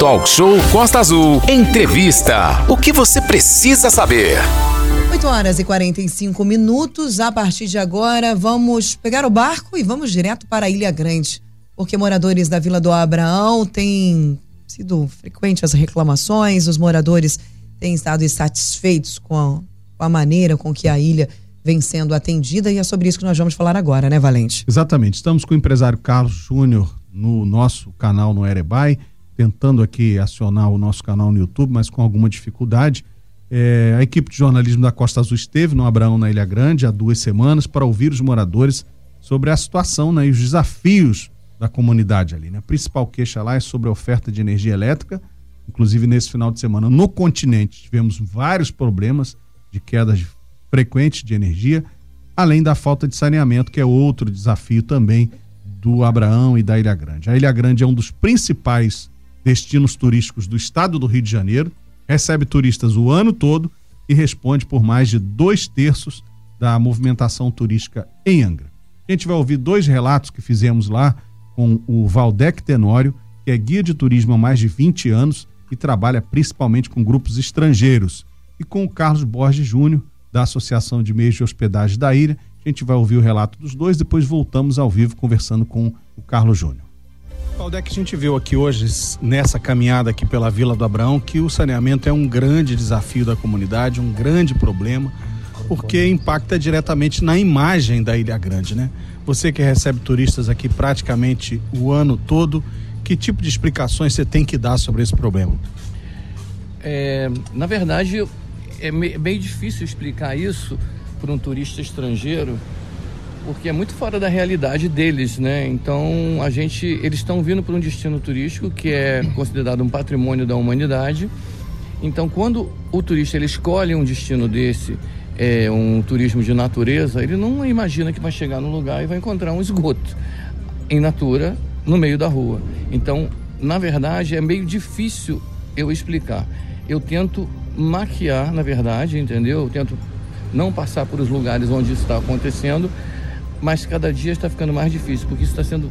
Talk Show Costa Azul. Entrevista. O que você precisa saber? 8 horas e 45 minutos. A partir de agora, vamos pegar o barco e vamos direto para a Ilha Grande. Porque moradores da Vila do Abraão têm sido frequentes as reclamações, os moradores têm estado insatisfeitos com a, com a maneira com que a ilha vem sendo atendida e é sobre isso que nós vamos falar agora, né, Valente? Exatamente. Estamos com o empresário Carlos Júnior no nosso canal no Erebai, tentando aqui acionar o nosso canal no YouTube, mas com alguma dificuldade. É, a equipe de jornalismo da Costa Azul esteve no Abraão, na Ilha Grande, há duas semanas, para ouvir os moradores sobre a situação né, e os desafios da comunidade ali. Né? A principal queixa lá é sobre a oferta de energia elétrica. Inclusive, nesse final de semana, no continente, tivemos vários problemas de quedas frequentes de energia, além da falta de saneamento, que é outro desafio também do Abraão e da Ilha Grande. A Ilha Grande é um dos principais destinos turísticos do estado do Rio de Janeiro, recebe turistas o ano todo e responde por mais de dois terços da movimentação turística em Angra. A gente vai ouvir dois relatos que fizemos lá com o Valdec Tenório, que é guia de turismo há mais de 20 anos e trabalha principalmente com grupos estrangeiros, e com o Carlos Borges Júnior, da Associação de Meios de Hospedagem da Ilha. A gente vai ouvir o relato dos dois, depois voltamos ao vivo conversando com o Carlos Júnior. Valdec, a gente viu aqui hoje, nessa caminhada aqui pela Vila do Abraão, que o saneamento é um grande desafio da comunidade, um grande problema, porque impacta diretamente na imagem da Ilha Grande, né? Você que recebe turistas aqui praticamente o ano todo, que tipo de explicações você tem que dar sobre esse problema? É, na verdade, é meio difícil explicar isso para um turista estrangeiro, porque é muito fora da realidade deles, né? Então, a gente, eles estão vindo para um destino turístico que é considerado um patrimônio da humanidade. Então, quando o turista ele escolhe um destino desse, é, um turismo de natureza, ele não imagina que vai chegar num lugar e vai encontrar um esgoto em natura no meio da rua. Então, na verdade, é meio difícil eu explicar. Eu tento maquiar, na verdade, entendeu? Eu tento não passar por os lugares onde isso está acontecendo, mas cada dia está ficando mais difícil, porque isso está sendo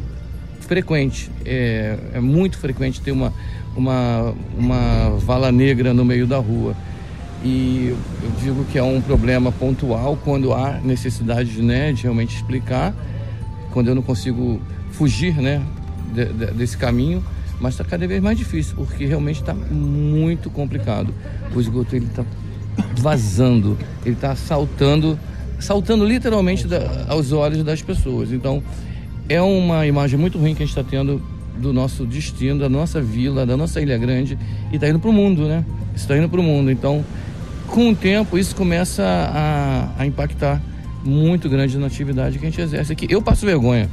frequente. É, é muito frequente ter uma, uma, uma vala negra no meio da rua. E eu digo que é um problema pontual quando há necessidade né, de realmente explicar, quando eu não consigo fugir né, de, de, desse caminho, mas está cada vez mais difícil, porque realmente está muito complicado. O esgoto está vazando, ele está saltando, saltando literalmente da, aos olhos das pessoas. Então é uma imagem muito ruim que a gente está tendo do nosso destino, da nossa vila, da nossa Ilha Grande e está indo para o mundo, né? Está indo para o mundo. Então com o tempo, isso começa a, a impactar muito grande na atividade que a gente exerce aqui. Eu passo vergonha,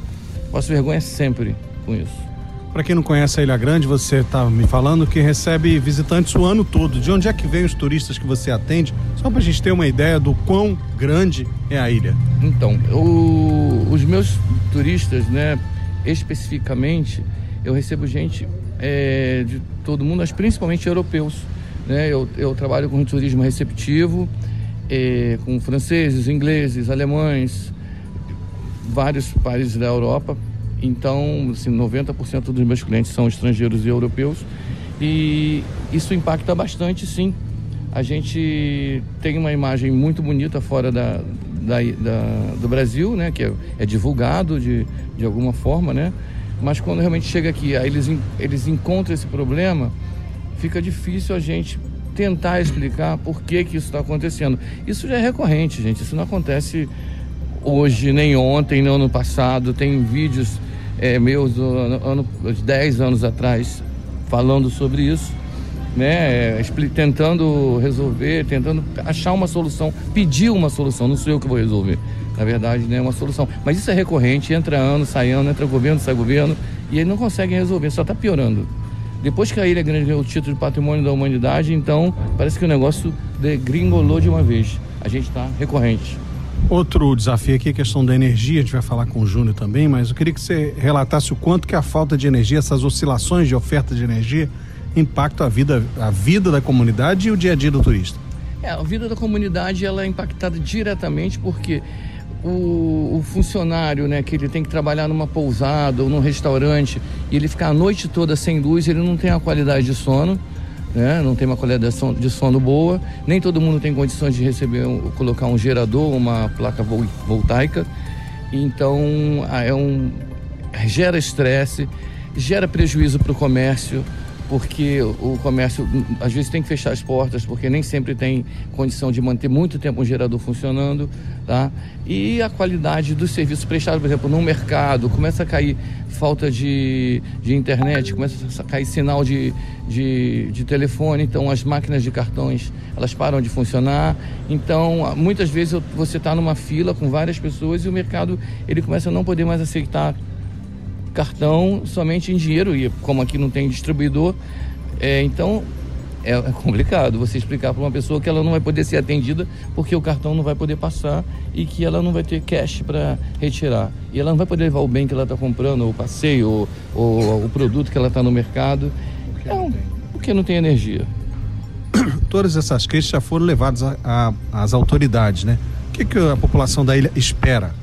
passo vergonha sempre com isso. Para quem não conhece a Ilha Grande, você está me falando que recebe visitantes o ano todo. De onde é que vem os turistas que você atende? Só para a gente ter uma ideia do quão grande é a ilha. Então, o, os meus turistas, né, especificamente, eu recebo gente é, de todo mundo, mas principalmente europeus né? Eu, eu trabalho com turismo receptivo, eh, com franceses, ingleses, alemães, vários países da Europa. Então, assim, 90% dos meus clientes são estrangeiros e europeus. E isso impacta bastante, sim. A gente tem uma imagem muito bonita fora da, da, da, do Brasil, né? Que é, é, divulgado de, de alguma forma, né? Mas quando realmente chega aqui, aí eles, eles encontram esse problema, fica difícil a gente tentar explicar por que, que isso está acontecendo. Isso já é recorrente, gente. Isso não acontece hoje, nem ontem, nem ano passado. Tem vídeos é, meus ano, ano, 10 anos atrás falando sobre isso, né? É, tentando resolver, tentando achar uma solução, pedir uma solução. Não sou eu que vou resolver. Na verdade, né, é uma solução. Mas isso é recorrente, entra ano, sai ano, entra governo, sai governo, e eles não conseguem resolver, só está piorando. Depois que a Ilha Grande ganhou o título de Patrimônio da Humanidade, então parece que o negócio degringolou de uma vez. A gente está recorrente. Outro desafio aqui é a questão da energia, a gente vai falar com o Júnior também, mas eu queria que você relatasse o quanto que a falta de energia, essas oscilações de oferta de energia, impactam a vida, a vida da comunidade e o dia a dia do turista. É, a vida da comunidade ela é impactada diretamente porque o, o, funcionário, né, que ele tem que trabalhar numa pousada ou num restaurante e ele ficar a noite toda sem luz, ele não tem a qualidade de sono, né, não tem uma qualidade de sono, boa, nem todo mundo tem condições de receber, colocar um gerador, uma placa voltaica, então é um gera estresse, gera prejuízo para o comércio, porque o comércio às vezes tem que fechar as portas, porque nem sempre tem condição de manter muito tempo um gerador funcionando, tá? E a qualidade dos serviços prestados, por exemplo, no mercado, começa a cair falta de, de internet, começa a cair sinal de, de, de telefone, então as máquinas de cartões, elas param de funcionar, então muitas vezes você está numa fila com várias pessoas e o mercado, ele começa a não poder mais aceitar cartão somente em dinheiro e como aqui não tem distribuidor, é, então é, é complicado você explicar para uma pessoa que ela não vai poder ser atendida porque o cartão não vai poder passar e que ela não vai ter cash para retirar. E ela não vai poder levar o bem que ela está comprando, o passeio, ou, ou, o produto que ela está no mercado. Porque, é não, porque não tem energia. Todas essas queixas já foram levadas às autoridades, né? O que, que a população da ilha espera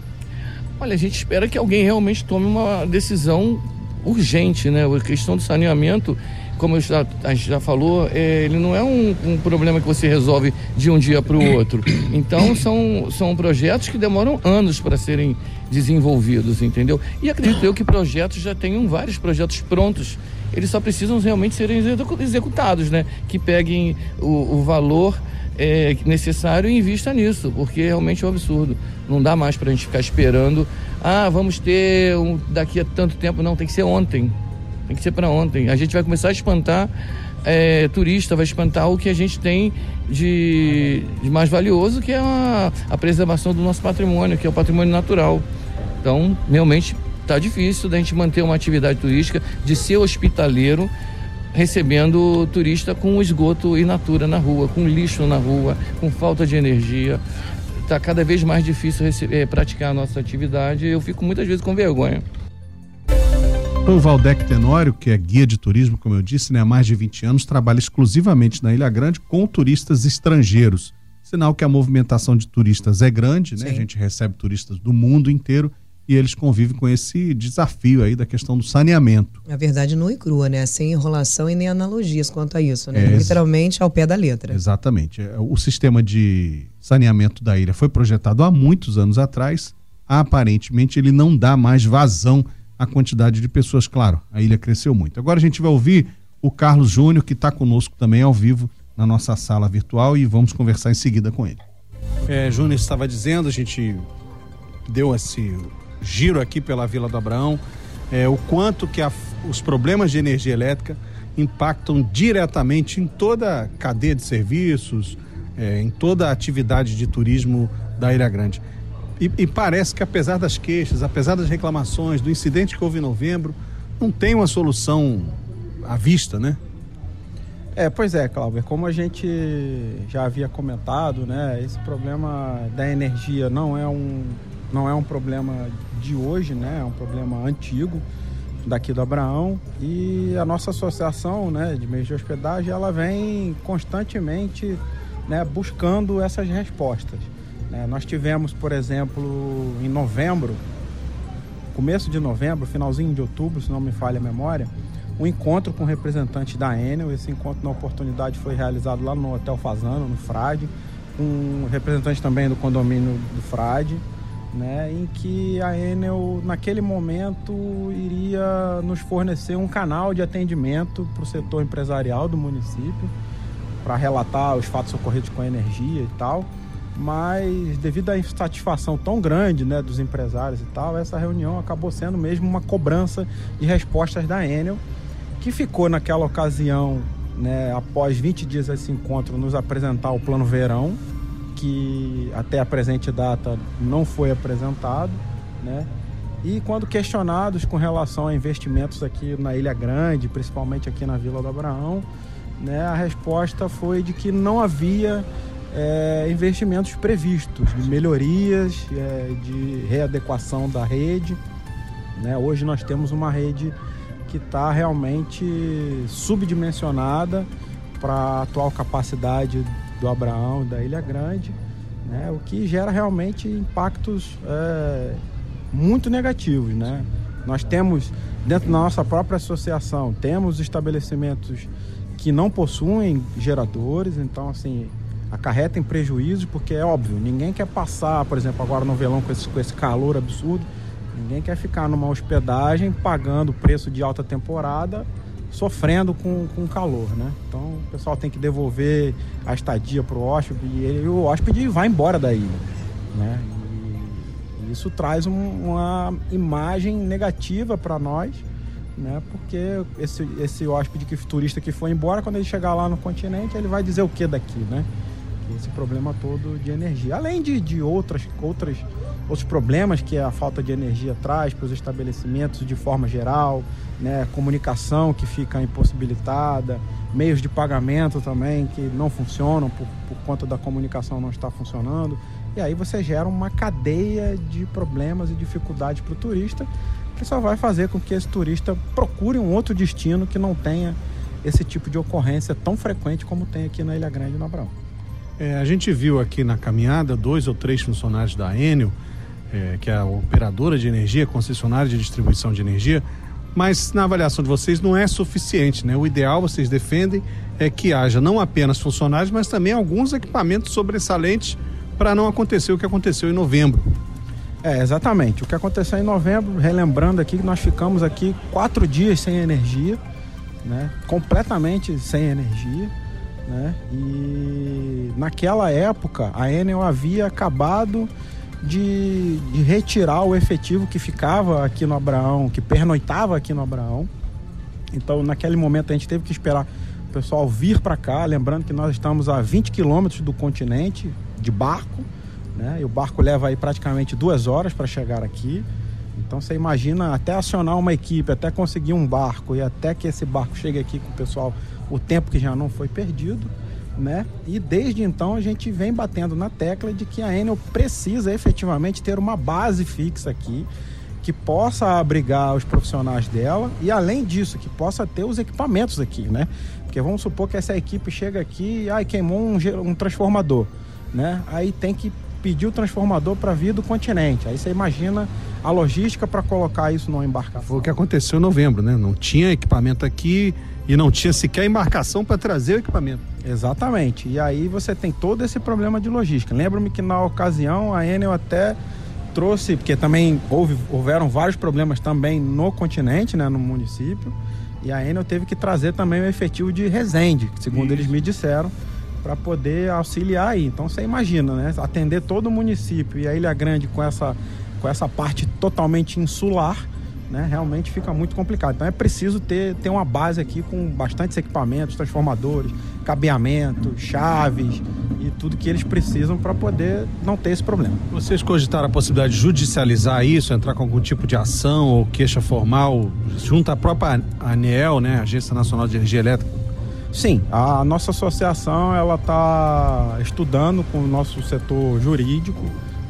Olha, a gente espera que alguém realmente tome uma decisão urgente, né? A questão do saneamento, como já, a gente já falou, é, ele não é um, um, problema que você resolve de um dia para o outro. Então, são, são projetos que demoram anos para serem desenvolvidos, entendeu? E acredito eu que projetos já tenham vários projetos prontos. Eles só precisam realmente serem executados, né? Que peguem o, o valor é, necessário e invista nisso, porque realmente é um absurdo. Não dá mais para a gente ficar esperando. Ah, vamos ter um, daqui a tanto tempo. Não, tem que ser ontem. Tem que ser para ontem. A gente vai começar a espantar é, turista, vai espantar o que a gente tem de, de mais valioso, que é a, a, preservação do nosso patrimônio, que é o patrimônio natural. Então, realmente está difícil da gente manter uma atividade turística, de ser hospitaleiro recebendo turista com esgoto in natura na rua, com lixo na rua, com falta de energia. Está cada vez mais difícil receber, eh, praticar a nossa atividade e eu fico muitas vezes com vergonha. O Valdec Tenório, que é guia de turismo, como eu disse, né, há mais de 20 anos, trabalha exclusivamente na Ilha Grande com turistas estrangeiros. Sinal que a movimentação de turistas é grande, né? A gente recebe turistas do mundo inteiro e eles convivem com esse desafio aí da questão do saneamento. A verdade nua e crua, né? Sem enrolação e nem analogias quanto a isso, né? É, Literalmente ao pé da letra. Exatamente. É, o sistema de saneamento da ilha foi projetado há muitos anos atrás. Aparentemente ele não dá mais vazão à quantidade de pessoas. Claro, a ilha cresceu muito. Agora a gente vai ouvir o Carlos Júnior, que está conosco também ao vivo na nossa sala virtual e vamos conversar em seguida com ele. É, Júnior estava dizendo, a gente deu esse giro aqui pela Vila do Abraão, é, o quanto que a, os problemas de energia elétrica impactam diretamente em toda a cadeia de serviços, é, em toda a atividade de turismo da Ilha Grande. E, e, parece que apesar das queixas, apesar das reclamações, do incidente que houve em novembro, não tem uma solução à vista, né? É, pois é, Cláudio, como a gente já havia comentado, né, esse problema da energia não é um, não é um problema de hoje, né? É um problema antigo daqui do Abraão e a nossa associação, né, de meios de hospedagem, ela vem constantemente, né, buscando essas respostas. Né? Nós tivemos, por exemplo, em novembro, começo de novembro, finalzinho de outubro, se não me falha a memória, um encontro com representantes da Enel. Esse encontro, na oportunidade, foi realizado lá no Hotel Fazano, no Frade, com representantes também do condomínio do Frade né, em que a Enel, naquele momento, iria nos fornecer um canal de atendimento para o setor empresarial do município, para relatar os fatos ocorridos com a energia e tal. Mas, devido à insatisfação tão grande né, dos empresários e tal, essa reunião acabou sendo mesmo uma cobrança de respostas da Enel, que ficou naquela ocasião, né, após 20 dias desse encontro, nos apresentar o plano verão, que até a presente data não foi apresentado, né? E quando questionados com relação a investimentos aqui na Ilha Grande, principalmente aqui na Vila do Abraão, né, a resposta foi de que não havia é, investimentos previstos de melhorias, é, de readequação da rede. Né? Hoje nós temos uma rede que está realmente subdimensionada para a atual capacidade do Abraão da Ilha Grande. né? o que gera realmente impactos é, muito negativos. Né? Nós temos, dentro da nossa própria associação, temos estabelecimentos que não possuem geradores, então assim, acarretem prejuízos, porque é óbvio, ninguém quer passar, por exemplo, agora no verão com esse, com esse calor absurdo, ninguém quer ficar numa hospedagem pagando preço de alta temporada, sofrendo com, com calor, né? Então o pessoal tem que devolver a estadia para o hóspede e, o hóspede vai embora da ilha, né? E isso traz um, uma imagem negativa para nós, né? Porque esse, esse hóspede que turista que foi embora, quando ele chegar lá no continente, ele vai dizer o que daqui, né? esse problema todo de energia. Além de, de outras, outras, outros problemas que a falta de energia traz para os estabelecimentos de forma geral, né? comunicação que fica impossibilitada, meios de pagamento também que não funcionam por, por conta da comunicação não estar funcionando. E aí você gera uma cadeia de problemas e dificuldades para o turista, que só vai fazer com que esse turista procure um outro destino que não tenha esse tipo de ocorrência tão frequente como tem aqui na Ilha Grande no Abrão. É, a gente viu aqui na caminhada dois ou três funcionários da Enel, é, que é a operadora de energia, concessionária de distribuição de energia, mas na avaliação de vocês não é suficiente, né? O ideal, vocês defendem, é que haja não apenas funcionários, mas também alguns equipamentos sobressalentes para não acontecer o que aconteceu em novembro. É, exatamente. O que aconteceu em novembro, relembrando aqui que nós ficamos aqui quatro dias sem energia, né? Completamente sem energia né? E naquela época a Enel havia acabado de, de, retirar o efetivo que ficava aqui no Abraão, que pernoitava aqui no Abraão. Então naquele momento a gente teve que esperar o pessoal vir para cá, lembrando que nós estamos a 20 quilômetros do continente de barco, né? E o barco leva aí praticamente duas horas para chegar aqui. Então você imagina até acionar uma equipe, até conseguir um barco e até que esse barco chegue aqui com o pessoal o tempo que já não foi perdido, né? E desde então a gente vem batendo na tecla de que a Enel precisa efetivamente ter uma base fixa aqui que possa abrigar os profissionais dela e além disso que possa ter os equipamentos aqui, né? Porque vamos supor que essa equipe chega aqui e queimou um, um transformador, né? Aí tem que pedir o transformador para vir do continente. Aí você imagina a logística para colocar isso numa embarcação. Foi o que aconteceu em novembro, né? Não tinha equipamento aqui e não tinha sequer embarcação para trazer o equipamento. Exatamente. E aí você tem todo esse problema de logística. Lembro-me que na ocasião a Enel até trouxe, porque também houve, houveram vários problemas também no continente, né, no município, e a Enel teve que trazer também o efetivo de Resende, segundo Isso. eles me disseram, para poder auxiliar aí. Então você imagina, né, atender todo o município e a Ilha Grande com essa, com essa parte totalmente insular, né, realmente fica muito complicado. Então é preciso ter, ter uma base aqui com bastantes equipamentos, transformadores, cabeamento, chaves e tudo que eles precisam para poder não ter esse problema. Vocês cogitaram a possibilidade de judicializar isso, entrar com algum tipo de ação ou queixa formal junto à própria ANEEL, né, Agência Nacional de Energia Elétrica? Sim, a nossa associação ela está estudando com o nosso setor jurídico,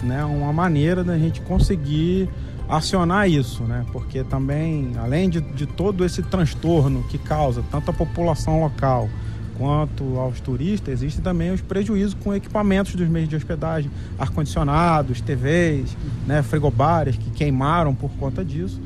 né, uma maneira da gente conseguir acionar isso, né? Porque também, além de, de todo esse transtorno que causa tanto a população local quanto aos turistas, existem também os prejuízos com equipamentos dos meios de hospedagem, ar-condicionados, TVs, né, frigobares que queimaram por conta disso.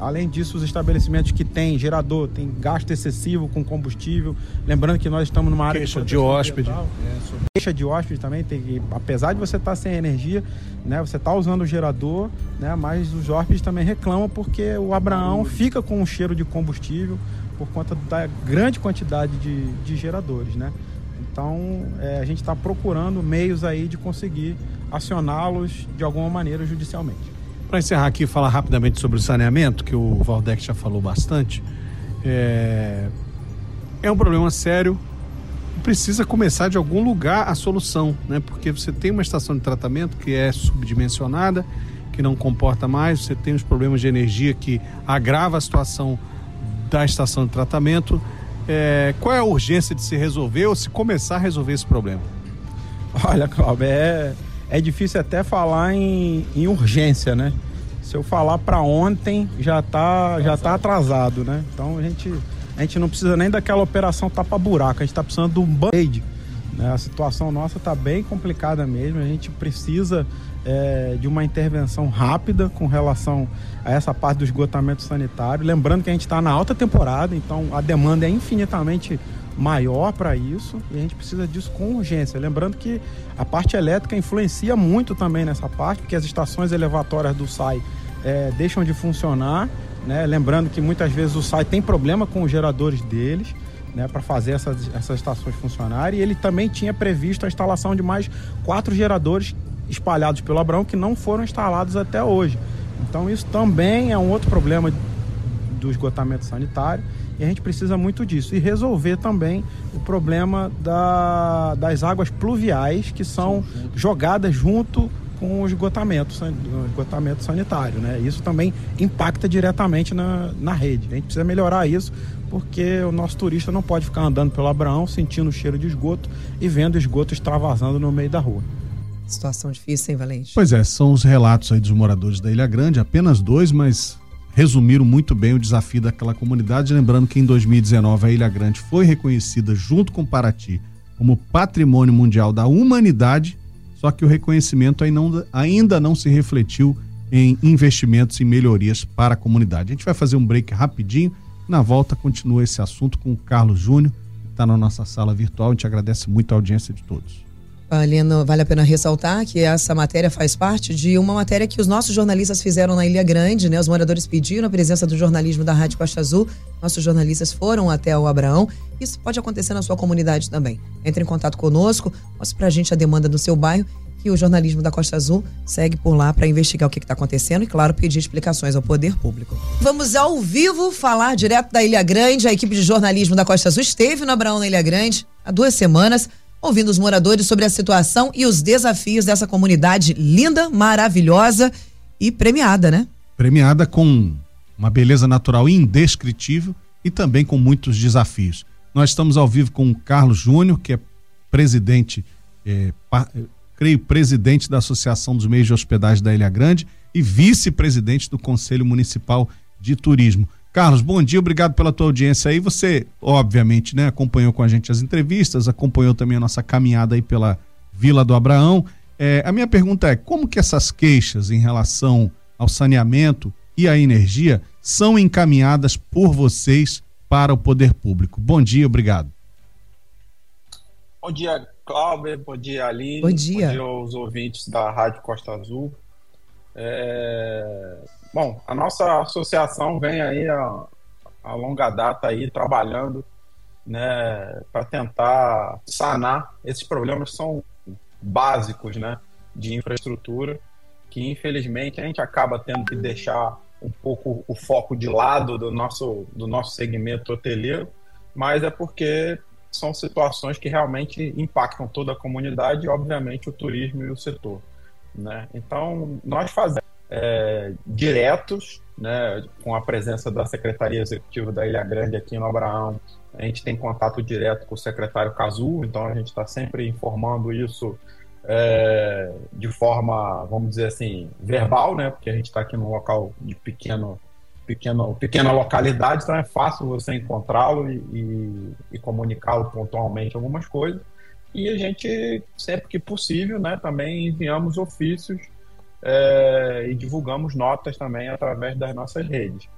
Além disso, os estabelecimentos que têm gerador, têm gasto excessivo com combustível. Lembrando que nós estamos numa área queixa de, de hóspede. É, queixa de hóspede também tem que, apesar de você estar sem energia, né, você está usando o gerador, né, mas os hóspedes também reclamam porque o Abraão fica com um cheiro de combustível por conta da grande quantidade de, de geradores, né? Então, é, a gente está procurando meios aí de conseguir acioná-los de alguma maneira judicialmente. Para encerrar aqui, falar rapidamente sobre o saneamento, que o Valdec já falou bastante. É, é um problema sério. Precisa começar de algum lugar a solução, né? Porque você tem uma estação de tratamento que é subdimensionada, que não comporta mais, você tem os problemas de energia que agrava a situação da estação de tratamento. É, qual é a urgência de se resolver ou se começar a resolver esse problema? Olha, Cláudio, é, é difícil até falar em, em urgência, né? Se eu falar para ontem, já tá, já tá atrasado, né? Então a gente, a gente não precisa nem daquela operação tapa-buraco, a gente tá precisando de um band-aid, Né? A situação nossa está bem complicada mesmo. A gente precisa é, de uma intervenção rápida com relação a essa parte do esgotamento sanitário. Lembrando que a gente está na alta temporada, então a demanda é infinitamente maior para isso e a gente precisa disso com urgência. Lembrando que a parte elétrica influencia muito também nessa parte, porque as estações elevatórias do SAI é, deixam de funcionar. Né? Lembrando que muitas vezes o SAI tem problema com os geradores deles. Né, para fazer essas, essas estações funcionarem. E ele também tinha previsto a instalação de mais quatro geradores espalhados pelo Abrão que não foram instalados até hoje. Então isso também é um outro problema do esgotamento sanitário e a gente precisa muito disso. E resolver também o problema da, das águas pluviais que são jogadas junto com o esgotamento, o esgotamento sanitário. Né? Isso também impacta diretamente na, na rede. A gente precisa melhorar isso porque o nosso turista não pode ficar andando pelo Abraão sentindo o cheiro de esgoto e vendo o esgoto extravasando no meio da rua. Situação difícil, hein, Valente? Pois é, são os relatos aí dos moradores da Ilha Grande, apenas dois, mas resumiram muito bem o desafio daquela comunidade. Lembrando que em 2019 a Ilha Grande foi reconhecida, junto com Paraty, como Patrimônio Mundial da Humanidade, só que o reconhecimento ainda não se refletiu em investimentos e melhorias para a comunidade. A gente vai fazer um break rapidinho. Na volta, continua esse assunto com o Carlos Júnior, que está na nossa sala virtual. A gente agradece muito a audiência de todos. Valendo, vale a pena ressaltar que essa matéria faz parte de uma matéria que os nossos jornalistas fizeram na Ilha Grande, né? Os moradores pediram a presença do jornalismo da Rádio Costa Azul. Nossos jornalistas foram até o Abraão. Isso pode acontecer na sua comunidade também. Entre em contato conosco, mostre pra gente a demanda do seu bairro que o jornalismo da Costa Azul segue por lá para investigar o que está acontecendo e, claro, pedir explicações ao poder público. Vamos ao vivo falar direto da Ilha Grande. A equipe de jornalismo da Costa Azul esteve no Abraão na Ilha Grande há duas semanas ouvindo os moradores sobre a situação e os desafios dessa comunidade linda, maravilhosa e premiada, né? Premiada com uma beleza natural indescritível e também com muitos desafios. Nós estamos ao vivo com o Carlos Júnior, que é presidente, é, pa, creio, presidente da Associação dos Meios de Hospedagem da Ilha Grande e vice-presidente do Conselho Municipal de Turismo. Carlos, bom dia, obrigado pela tua audiência aí. Você, obviamente, né, acompanhou com a gente as entrevistas, acompanhou também a nossa caminhada aí pela Vila do Abraão. É, a minha pergunta é: como que essas queixas em relação ao saneamento e à energia são encaminhadas por vocês para o poder público? Bom dia, obrigado. Bom dia, Cláudio. Bom dia, Aline. Bom dia. Bom dia aos ouvintes da Rádio Costa Azul. É... Bom, a nossa associação vem aí a, a longa data aí trabalhando né, para tentar sanar esses problemas que são básicos né, de infraestrutura, que infelizmente a gente acaba tendo que deixar um pouco o foco de lado do nosso, do nosso segmento hoteleiro, mas é porque são situações que realmente impactam toda a comunidade e, obviamente, o turismo e o setor. Né? Então, nós fazemos é, diretos, né, com a presença da Secretaria Executiva da Ilha Grande aqui no Abraão. A gente tem contato direto com o secretário Cazu, então a gente está sempre informando isso é, de forma, vamos dizer assim, verbal, né, porque a gente está aqui num local de pequeno, pequeno, pequena localidade, então é fácil você encontrá-lo e, e, e comunicá-lo pontualmente algumas coisas. E a gente, sempre que possível, né, também enviamos ofícios é, e divulgamos notas também através das nossas redes.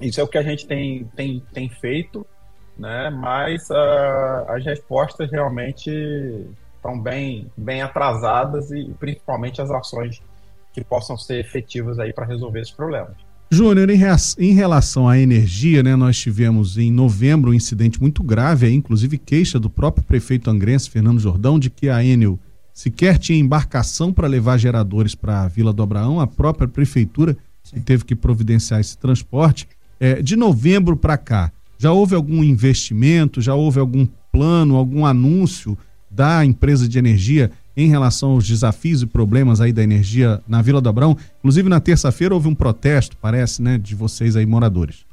Isso é o que a gente tem, tem, tem feito, né? mas uh, as respostas realmente estão bem, bem atrasadas e principalmente as ações que possam ser efetivas aí para resolver esses problemas. Júnior, em, em, relação à energia, né, nós tivemos em novembro um incidente muito grave, inclusive queixa do próprio prefeito angrense, Fernando Jordão, de que a Enel sequer tinha embarcação para levar geradores para a Vila do Abraão, a própria prefeitura que teve que providenciar esse transporte. É, de novembro para cá, já houve algum investimento, já houve algum plano, algum anúncio da empresa de energia em relação aos desafios e problemas aí da energia na Vila do Abraão? Inclusive na terça-feira houve um protesto, parece, né, de vocês aí moradores.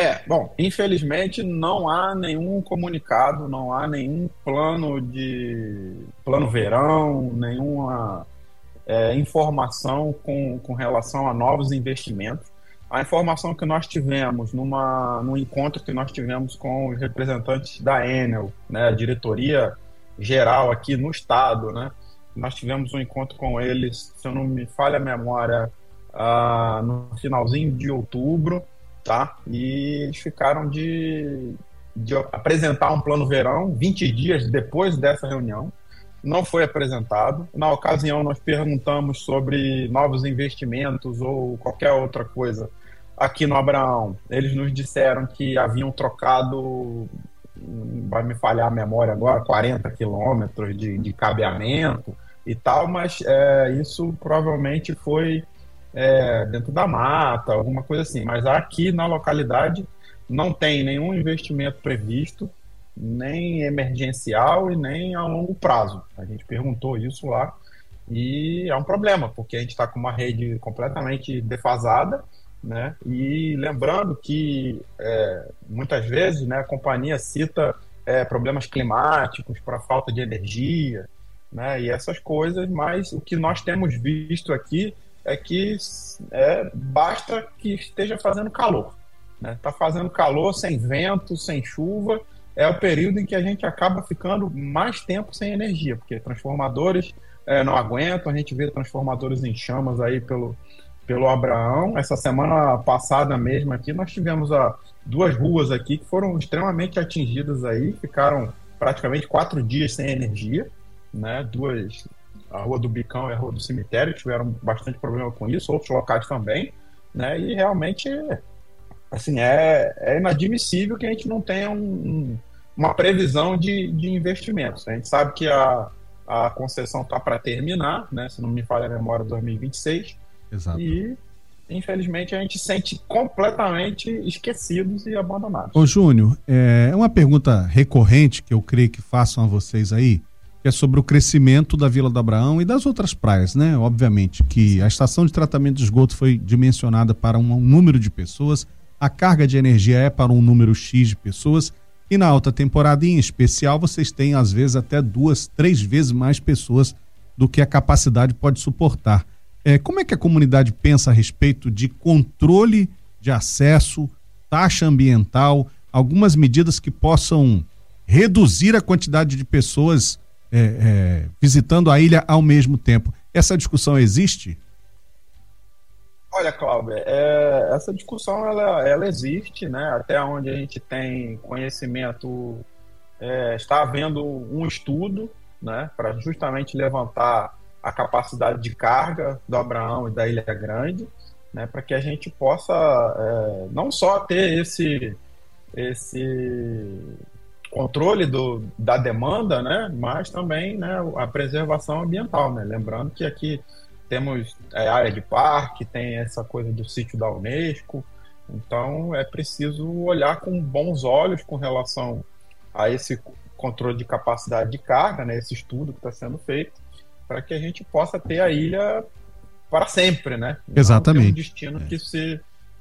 É, bom, infelizmente não há nenhum comunicado, não há nenhum plano de plano verão, nenhuma é, informação com, com relação a novos investimentos. a informação que nós tivemos numa, num encontro que nós tivemos com os representantes da Enel, né, a diretoria geral aqui no estado, né, nós tivemos um encontro com eles, se eu não me falha a memória, uh, no finalzinho de outubro, tá? E eles ficaram de, de apresentar um plano verão 20 dias depois dessa reunião. Não foi apresentado. Na ocasião, nós perguntamos sobre novos investimentos ou qualquer outra coisa aqui no Abraão. Eles nos disseram que haviam trocado, vai me falhar a memória agora, 40 quilômetros de, de cabeamento e tal, mas é, isso provavelmente foi é, dentro da mata, alguma coisa assim. Mas aqui na localidade não tem nenhum investimento previsto, nem emergencial e nem a longo prazo. A gente perguntou isso lá e é um problema, porque a gente está com uma rede completamente defasada, né? E lembrando que é, muitas vezes né, a companhia cita é, problemas climáticos para falta de energia, né? E essas coisas, mas o que nós temos visto aqui é que é, basta que esteja fazendo calor. Está né? Tá fazendo calor, sem vento, sem chuva, é o período em que a gente acaba ficando mais tempo sem energia, porque transformadores é, não aguentam, a gente vê transformadores em chamas aí pelo, pelo Abraão. Essa semana passada mesmo aqui, nós tivemos a, duas ruas aqui que foram extremamente atingidas aí, ficaram praticamente quatro dias sem energia, né? Duas a Rua do Bicão e a Rua do Cemitério tiveram bastante problema com isso, outros locais também, né? E realmente, assim, é, é inadmissível que a gente não tenha um, uma previsão de, de investimentos. A gente sabe que a, a concessão está para terminar, né? Se não me falha a memória, 2026. Exato. E infelizmente a gente se sente completamente esquecidos e abandonados. Ô Júnior, é uma pergunta recorrente que eu creio que façam a vocês aí que é sobre o crescimento da Vila do Abraão e das outras praias, né? Obviamente que a estação de tratamento de esgoto foi dimensionada para um, um número de pessoas, a carga de energia é para um número X de pessoas, e na alta temporada em especial vocês têm às vezes até duas, três vezes mais pessoas do que a capacidade pode suportar. É, como é que a comunidade pensa a respeito de controle de acesso, taxa ambiental, algumas medidas que possam reduzir a quantidade de pessoas é, é, visitando a ilha ao mesmo tempo. Essa discussão existe? Olha, Cláudio, é, essa discussão ela, ela existe, né? Até onde a gente tem conhecimento, é, está havendo um estudo, né, para justamente levantar a capacidade de carga do Abraão e da Ilha Grande, né, para que a gente possa é, não só ter esse esse controle do, da demanda, né, mas também né, a preservação ambiental. Né? Lembrando que aqui temos é, área de parque, tem essa coisa do sítio da Unesco, então é preciso olhar com bons olhos com relação a esse controle de capacidade de carga, né, esse estudo que está sendo feito, para que a gente possa ter a ilha para sempre, né? Exatamente. Um destino é. que se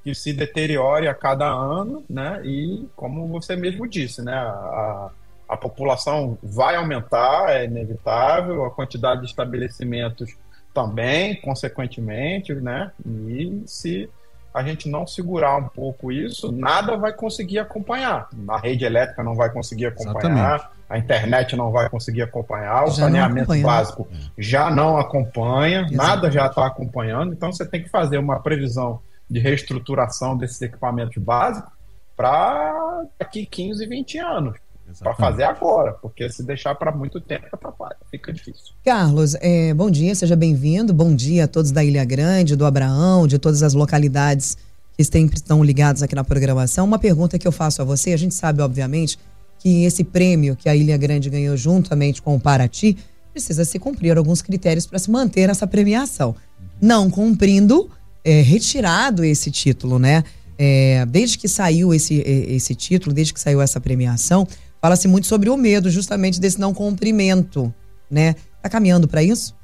que se deteriore a cada ano, né? E como você mesmo disse, né? A, a população vai aumentar, é inevitável, a quantidade de estabelecimentos também, consequentemente, né? E se a gente não segurar um pouco isso, nada vai conseguir acompanhar. A rede elétrica não vai conseguir acompanhar, Exatamente. a internet não vai conseguir acompanhar, o já saneamento básico já não acompanha, Exatamente. nada já está acompanhando, então você tem que fazer uma previsão de reestruturação desses equipamentos básicos para daqui 15, 20 anos. Para fazer agora, porque se deixar para muito tempo atrapalha, fica difícil. Carlos, é, bom dia, seja bem-vindo. Bom dia a todos da Ilha Grande, do Abraão, de todas as localidades que sempre estão ligados aqui na programação. Uma pergunta que eu faço a você: a gente sabe, obviamente, que esse prêmio que a Ilha Grande ganhou juntamente com o Paraty precisa se cumprir alguns critérios para se manter essa premiação. Não cumprindo, é, retirado esse título, né? É, desde que saiu esse, esse título, desde que saiu essa premiação, fala-se muito sobre o medo justamente desse não cumprimento, né? Tá caminhando para isso?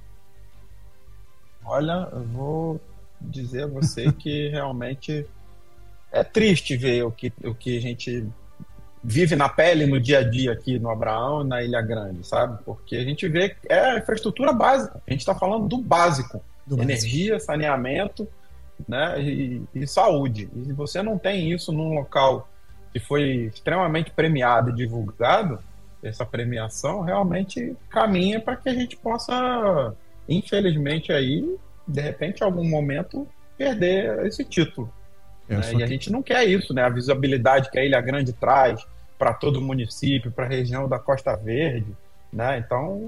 Olha, eu vou dizer a você que realmente é triste ver o que, o que a gente vive na pele no dia a dia aqui no Abraão e na Ilha Grande, sabe? Porque a gente vê é a infraestrutura básica. A gente está falando do básico: do energia, básico. saneamento né, e, e saúde. E se você não tem isso num local que foi extremamente premiado e divulgado, essa premiação realmente caminha para que a gente possa, infelizmente aí, de repente, em algum momento, perder esse título. É, né? E a gente não quer isso, né? A visibilidade que a Ilha Grande traz para todo o município, para a região da Costa Verde, né? Então,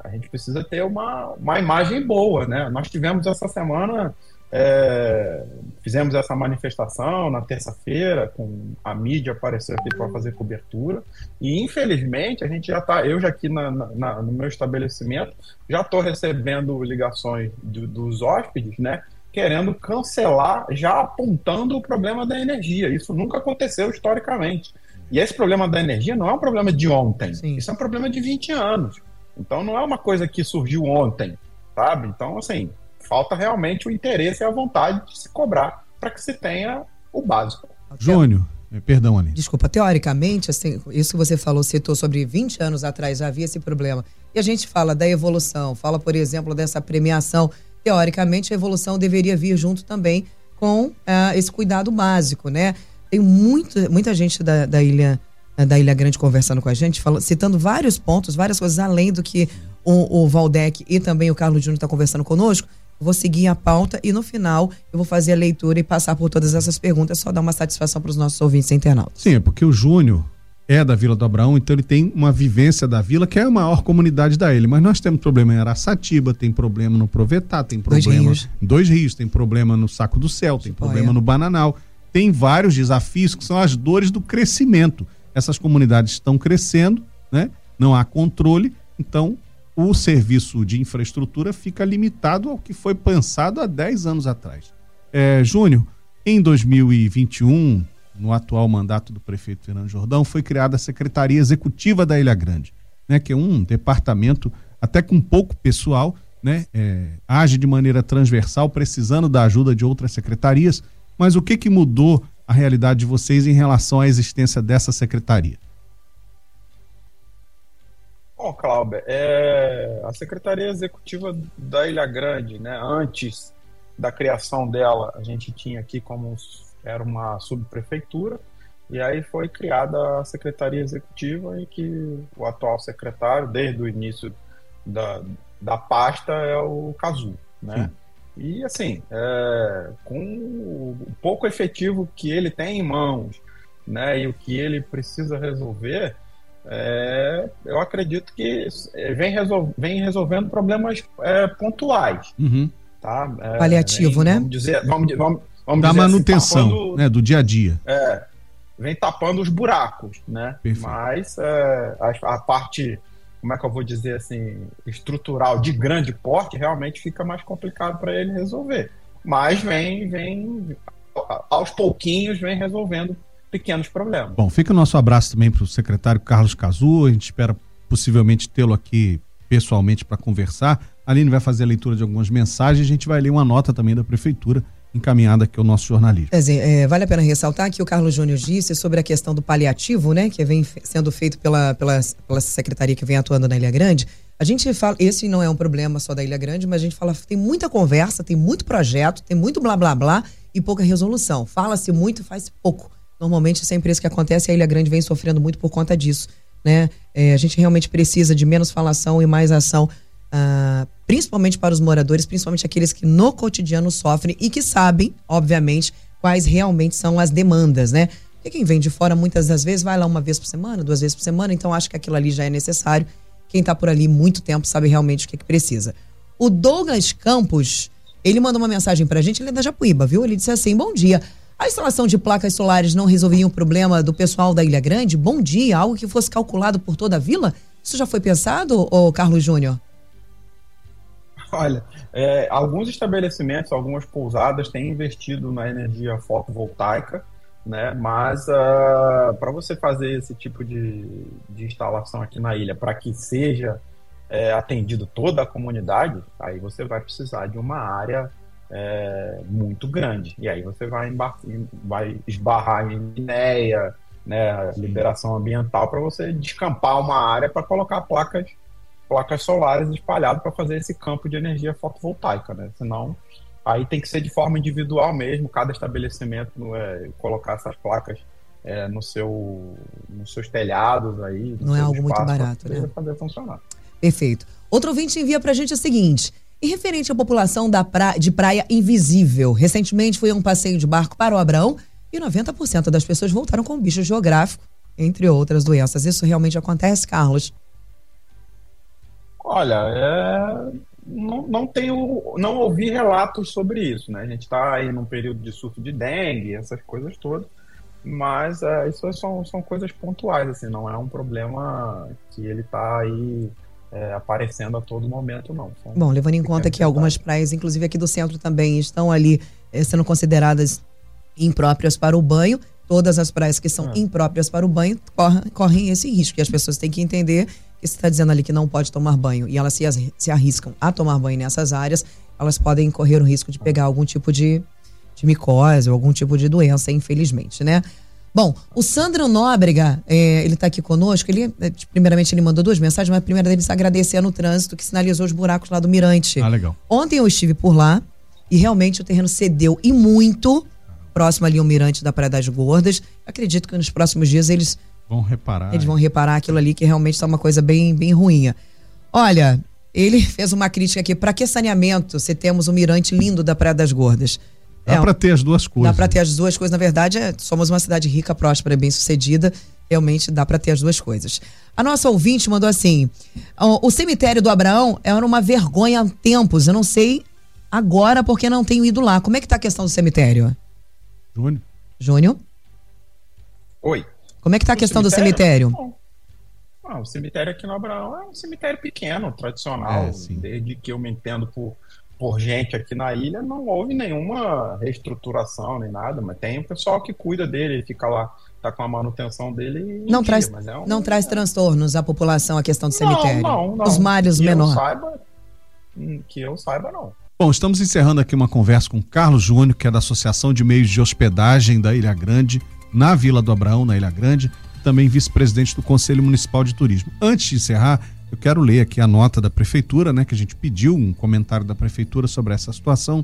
a gente precisa ter uma, uma imagem boa, né? Nós tivemos essa semana é, fizemos essa manifestação na terça-feira, com a mídia apareceu aqui para fazer cobertura. E infelizmente a gente já está, eu já aqui na, na, no meu estabelecimento, já estou recebendo ligações do, dos hóspedes, né? Querendo cancelar, já apontando o problema da energia. Isso nunca aconteceu historicamente. E esse problema da energia não é um problema de ontem. Sim. Isso é um problema de 20 anos. Então não é uma coisa que surgiu ontem, sabe? Então, assim, falta realmente o interesse e a vontade de se cobrar para que se tenha o básico. Júnior, eh, perdão, Aline. Desculpa, teoricamente, assim, isso que você falou, citou sobre 20 anos atrás já havia esse problema. E a gente fala da evolução, fala, por exemplo, dessa premiação. Teoricamente, a evolução deveria vir junto também com uh, esse cuidado básico, né? Tem muito, muita gente da, da ilha eh, da Ilha Grande conversando com a gente, falando, citando vários pontos, várias coisas além do que o, o Valdec e também o Carlos Júnior está conversando conosco vou seguir a pauta e no final eu vou fazer a leitura e passar por todas essas perguntas, só dar uma satisfação para os nossos ouvintes internautas. Sim, é porque o Júnior é da Vila do Abraão, então ele tem uma vivência da vila que é a maior comunidade da ele. Mas nós temos problema em Araçatiba, tem problema no Provetá, tem problema dois rios. em Dois Rios, tem problema no Saco do Céu, tem problema no Bananal. Tem vários desafios que são as dores do crescimento. Essas comunidades estão crescendo, né? Não há controle, então o serviço de infraestrutura fica limitado ao que foi pensado há 10 anos atrás. É, Júnior, em 2021, no atual mandato do prefeito Fernando Jordão, foi criada a Secretaria Executiva da Ilha Grande, né, que é um departamento até com pouco pessoal, né, é, age de maneira transversal, precisando da ajuda de outras secretarias. Mas o que, que mudou a realidade de vocês em relação à existência dessa secretaria? Bom, Cláudio, é, a Secretaria Executiva da Ilha Grande, né, antes da criação dela, a gente tinha aqui como era uma subprefeitura, e aí foi criada a Secretaria Executiva, em que o atual secretário, desde o início da, da pasta, é o Cazu, né? E assim, é, com o pouco efetivo que ele tem em mãos, né, e o que ele precisa resolver, é, eu acredito que vem, resol vem resolvendo problemas é, pontuais. Uhum. Tá? É, Paliativo, vem, né? Vamos dizer, vamos, vamos, vamos da dizer assim, manutenção assim, tapando, né, do dia a dia. É, vem tapando os buracos, né? Perfeito. Mas é, a, a, parte, como é que eu vou dizer assim, estrutural de grande porte, realmente fica mais complicado para ele resolver. Mas vem, vem aos pouquinhos, vem resolvendo pequenos problemas. Bom, fica o nosso abraço também para o secretário Carlos Cazu. A gente espera possivelmente tê-lo aqui pessoalmente para conversar. A Aline vai fazer a leitura de algumas mensagens. A gente vai ler uma nota também da prefeitura encaminhada aqui ao nosso jornalismo. É, vale a pena ressaltar que o Carlos Júnior disse sobre a questão do paliativo, né, que vem sendo feito pela, pela, pela secretaria que vem atuando na Ilha Grande. A gente fala, esse não é um problema só da Ilha Grande, mas a gente fala, tem muita conversa, tem muito projeto, tem muito blá blá blá e pouca resolução. Fala-se muito, faz pouco. Normalmente, sempre isso que acontece, a Ilha Grande vem sofrendo muito por conta disso. Né? É, a gente realmente precisa de menos falação e mais ação, uh, principalmente para os moradores, principalmente aqueles que no cotidiano sofrem e que sabem, obviamente, quais realmente são as demandas, né? Porque quem vem de fora muitas das vezes vai lá uma vez por semana, duas vezes por semana, então acha que aquilo ali já é necessário. Quem está por ali muito tempo sabe realmente o que, é que precisa. O Douglas Campos, ele mandou uma mensagem para a gente, ele é da Japuíba, viu? Ele disse assim: bom dia. A instalação de placas solares não resolvia o problema do pessoal da Ilha Grande? Bom dia, algo que fosse calculado por toda a vila? Isso já foi pensado, ô Carlos Júnior? Olha, é, alguns estabelecimentos, algumas pousadas têm investido na energia fotovoltaica, né? Mas uh, ah, para você fazer esse tipo de, de instalação aqui na ilha, para que seja é, atendido toda a comunidade, aí você vai precisar de uma área é, muito grande. E aí você vai, vai esbarrar em ideia, né, liberação ambiental, para você descampar uma área para colocar placas, placas solares espalhadas para fazer esse campo de energia fotovoltaica. Né? Senão aí tem que ser de forma individual mesmo, cada estabelecimento é, colocar essas placas é, no seu, nos seus telhados aí. Não é algo muito barato, né? fazer funcionar. Perfeito. Outro ouvinte envia pra gente o seguinte. E referente à população da pra... de praia invisível, recentemente foi um passeio de barco para o Abraão e 90% das pessoas voltaram com bicho geográfico, entre outras doenças. Isso realmente acontece, Carlos? Olha, é... não, não tenho, não ouvi relatos sobre isso, né? A gente está aí num período de surto de dengue, essas coisas todas, mas é, isso são, são coisas pontuais, assim, não é um problema que ele está aí é, aparecendo a todo momento, não. São Bom, levando em conta que algumas praias, inclusive aqui do centro também, estão ali é, sendo consideradas impróprias para o banho, todas as praias que são é. impróprias para o banho correm, correm esse risco. E as pessoas têm que entender que você está dizendo ali que não pode tomar banho e elas se, se arriscam a tomar banho nessas áreas, elas podem correr o risco de pegar algum tipo de, de micose ou algum tipo de doença, infelizmente, né? Bom, o Sandro Nóbrega, é, ele está aqui conosco. Ele, é, primeiramente, ele mandou duas mensagens, mas a primeira deles agradecendo o trânsito que sinalizou os buracos lá do Mirante. Ah, legal. Ontem eu estive por lá e realmente o terreno cedeu e muito, próximo ali ao Mirante da Praia das Gordas. Acredito que nos próximos dias eles vão reparar. Eles vão reparar aquilo ali que realmente está uma coisa bem, bem ruim. Olha, ele fez uma crítica aqui. Para que saneamento se temos um mirante lindo da Praia das Gordas? Dá é, para ter as duas coisas. Dá para ter as duas coisas. Na verdade, é, somos uma cidade rica, próspera, bem sucedida. Realmente dá para ter as duas coisas. A nossa ouvinte mandou assim: o, cemitério do Abraão era uma vergonha há tempos. Eu não sei agora porque não tenho ido lá. Como é que tá a questão do cemitério? Júnior. Júnior? Oi. Como é que tá a questão cemitério? do cemitério? Ah, o cemitério aqui no Abraão é um cemitério pequeno, tradicional. É, desde que eu me entendo por por gente aqui na ilha, não houve nenhuma reestruturação nem nada, mas tem o pessoal que cuida dele, fica lá, tá com a manutenção dele. Não traz, é um, não traz transtornos à população a questão do cemitério. Não, não, não. Os malhos menores. Que eu saiba, não. Bom, estamos encerrando aqui uma conversa com Carlos Júnior, que é da Associação de Meios de Hospedagem da Ilha Grande, na Vila do Abraão, na Ilha Grande, também vice-presidente do Conselho Municipal de Turismo. Antes de encerrar, eu quero ler aqui a nota da prefeitura, né, que a gente pediu um comentário da prefeitura sobre essa situação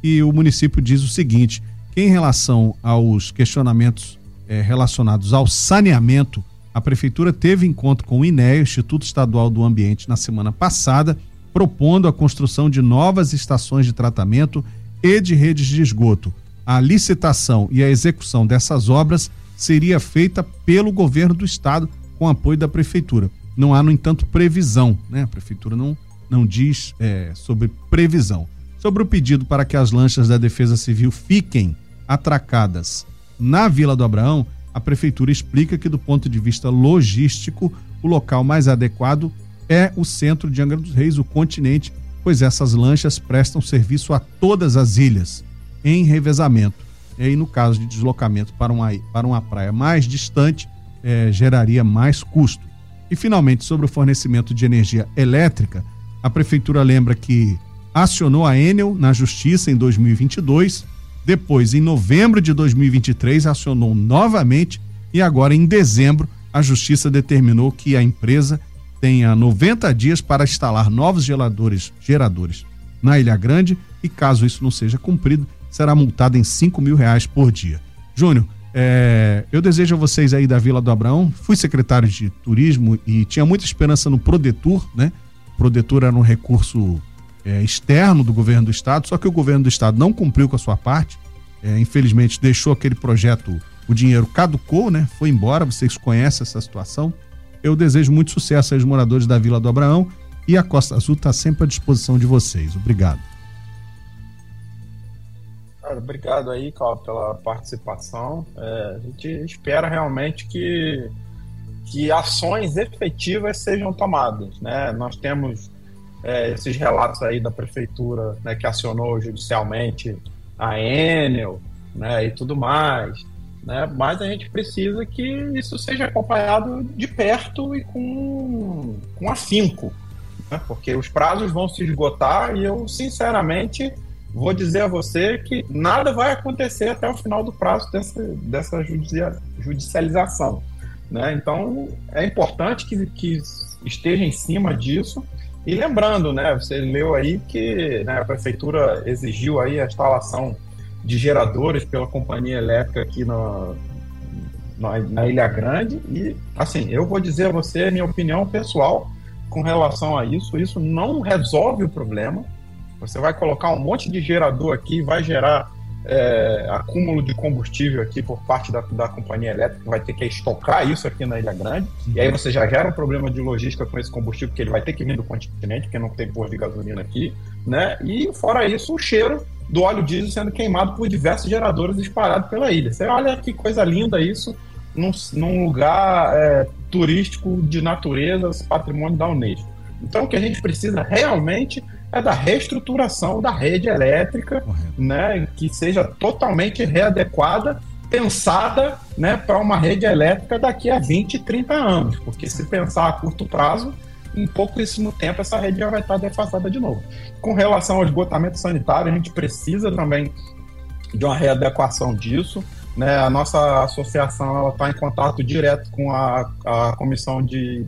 e o município diz o seguinte: que em relação aos questionamentos eh, relacionados ao saneamento, a prefeitura teve encontro com o INEA, Instituto Estadual do Ambiente, na semana passada, propondo a construção de novas estações de tratamento e de redes de esgoto. A licitação e a execução dessas obras seria feita pelo governo do estado com apoio da prefeitura. Não há, no entanto, previsão, né? A prefeitura não, não diz é, sobre previsão. Sobre o pedido para que as lanchas da Defesa Civil fiquem atracadas na Vila do Abraão, a prefeitura explica que, do ponto de vista logístico, o local mais adequado é o centro de Angra dos Reis, o continente, pois essas lanchas prestam serviço a todas as ilhas, em revezamento. E aí, no caso de deslocamento para uma, para uma praia mais distante, é, geraria mais custo. E, finalmente, sobre o fornecimento de energia elétrica, a Prefeitura lembra que acionou a Enel na Justiça em 2022, depois, em novembro de 2023, acionou novamente e agora, em dezembro, a Justiça determinou que a empresa tenha 90 dias para instalar novos geradores, geradores na Ilha Grande e, caso isso não seja cumprido, será multada em 5 mil reais por dia. Júnior, é, eu desejo a vocês aí da Vila do Abraão. Fui secretário de turismo e tinha muita esperança no Prodetur, né? Prodetur era um recurso é, externo do governo do estado, só que o governo do estado não cumpriu com a sua parte. É, infelizmente deixou aquele projeto, o dinheiro caducou, né? Foi embora. Vocês conhecem essa situação. Eu desejo muito sucesso aos moradores da Vila do Abraão e a Costa Azul está sempre à disposição de vocês. Obrigado. Cara, obrigado aí, Cláudio, pela participação. É, a gente espera realmente que, que ações efetivas sejam tomadas. Né? Nós temos é, esses relatos aí da prefeitura né, que acionou judicialmente a Enel né, e tudo mais. Né? Mas a gente precisa que isso seja acompanhado de perto e com, com afinco. Né? Porque os prazos vão se esgotar e eu, sinceramente, vou dizer a você que nada vai acontecer até o final do prazo dessa, dessa judicialização. Né? Então, é importante que, que esteja em cima disso E lembrando, né, você leu aí que né, a prefeitura exigiu aí a instalação de geradores pela companhia elétrica aqui na, na, Ilha Grande. E, assim, eu vou dizer a você a minha opinião pessoal com relação a isso. Isso não resolve o problema. Você vai colocar um monte de gerador aqui, vai gerar é, acúmulo de combustível aqui por parte da, da companhia elétrica, vai ter que estocar isso aqui na Ilha Grande, e aí você já gera um problema de logística com esse combustível, porque ele vai ter que vir do continente, porque não tem posto de gasolina aqui, né? E fora isso, o cheiro do óleo diesel sendo queimado por diversos geradores espalhados pela ilha. Você olha que coisa linda isso num, num lugar é, turístico de natureza, patrimônio da Unesco. Então, o que a gente precisa realmente é da reestruturação da rede elétrica, né, que seja totalmente readequada, pensada né, para uma rede elétrica daqui a 20, 30 anos. Porque se pensar a curto prazo, em pouquíssimo tempo essa rede já vai estar defasada de novo. Com relação ao esgotamento sanitário, a gente precisa também de uma readequação disso. Né? A nossa associação está em contato direto com a, a comissão de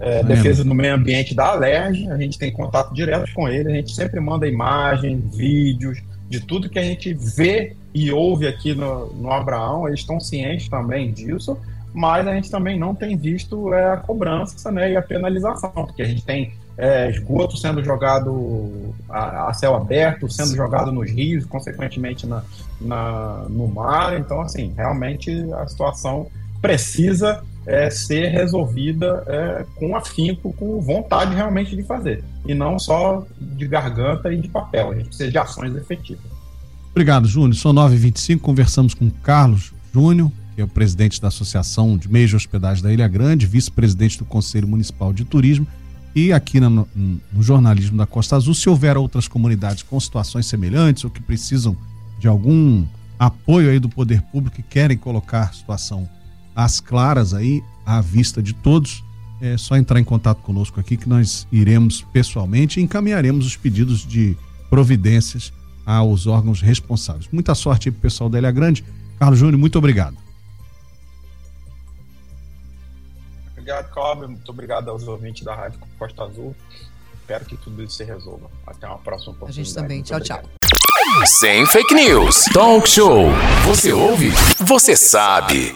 é, defesa do meio ambiente da Alerj, a gente tem contato direto com ele, a gente sempre manda imagens, vídeos, de tudo que a gente vê e ouve aqui no, no Abraão, eles estão cientes também disso, mas a gente também não tem visto é, a cobrança né, e a penalização, porque a gente tem é, esgoto sendo jogado a, a, céu aberto, sendo jogado nos rios, consequentemente na, na, no mar. Então, assim, realmente a situação precisa é, ser resolvida é, com afinco, com vontade realmente de fazer. E não só de garganta e de papel. A gente precisa de ações efetivas. Obrigado, Júnior. São 9h25, conversamos com Carlos Júnior, que é o presidente da Associação de Meios de Hospedagem da Ilha Grande, vice-presidente do Conselho Municipal de Turismo. E aqui no, no, jornalismo da Costa Azul, se houver outras comunidades com situações semelhantes ou que precisam de algum apoio aí do poder público e querem colocar situação às claras aí, à vista de todos, é só entrar em contato conosco aqui que nós iremos pessoalmente e encaminharemos os pedidos de providências aos órgãos responsáveis. Muita sorte aí pro pessoal da Ilha Grande. Carlos Júnior, muito obrigado. Obrigado, Cláudio. Muito obrigado aos ouvintes da Rádio Costa Azul. Espero que tudo isso se resolva. Até uma próxima oportunidade. A gente também. Muito tchau, obrigado. tchau. Sem fake news. Talk show. Você ouve? Você sabe.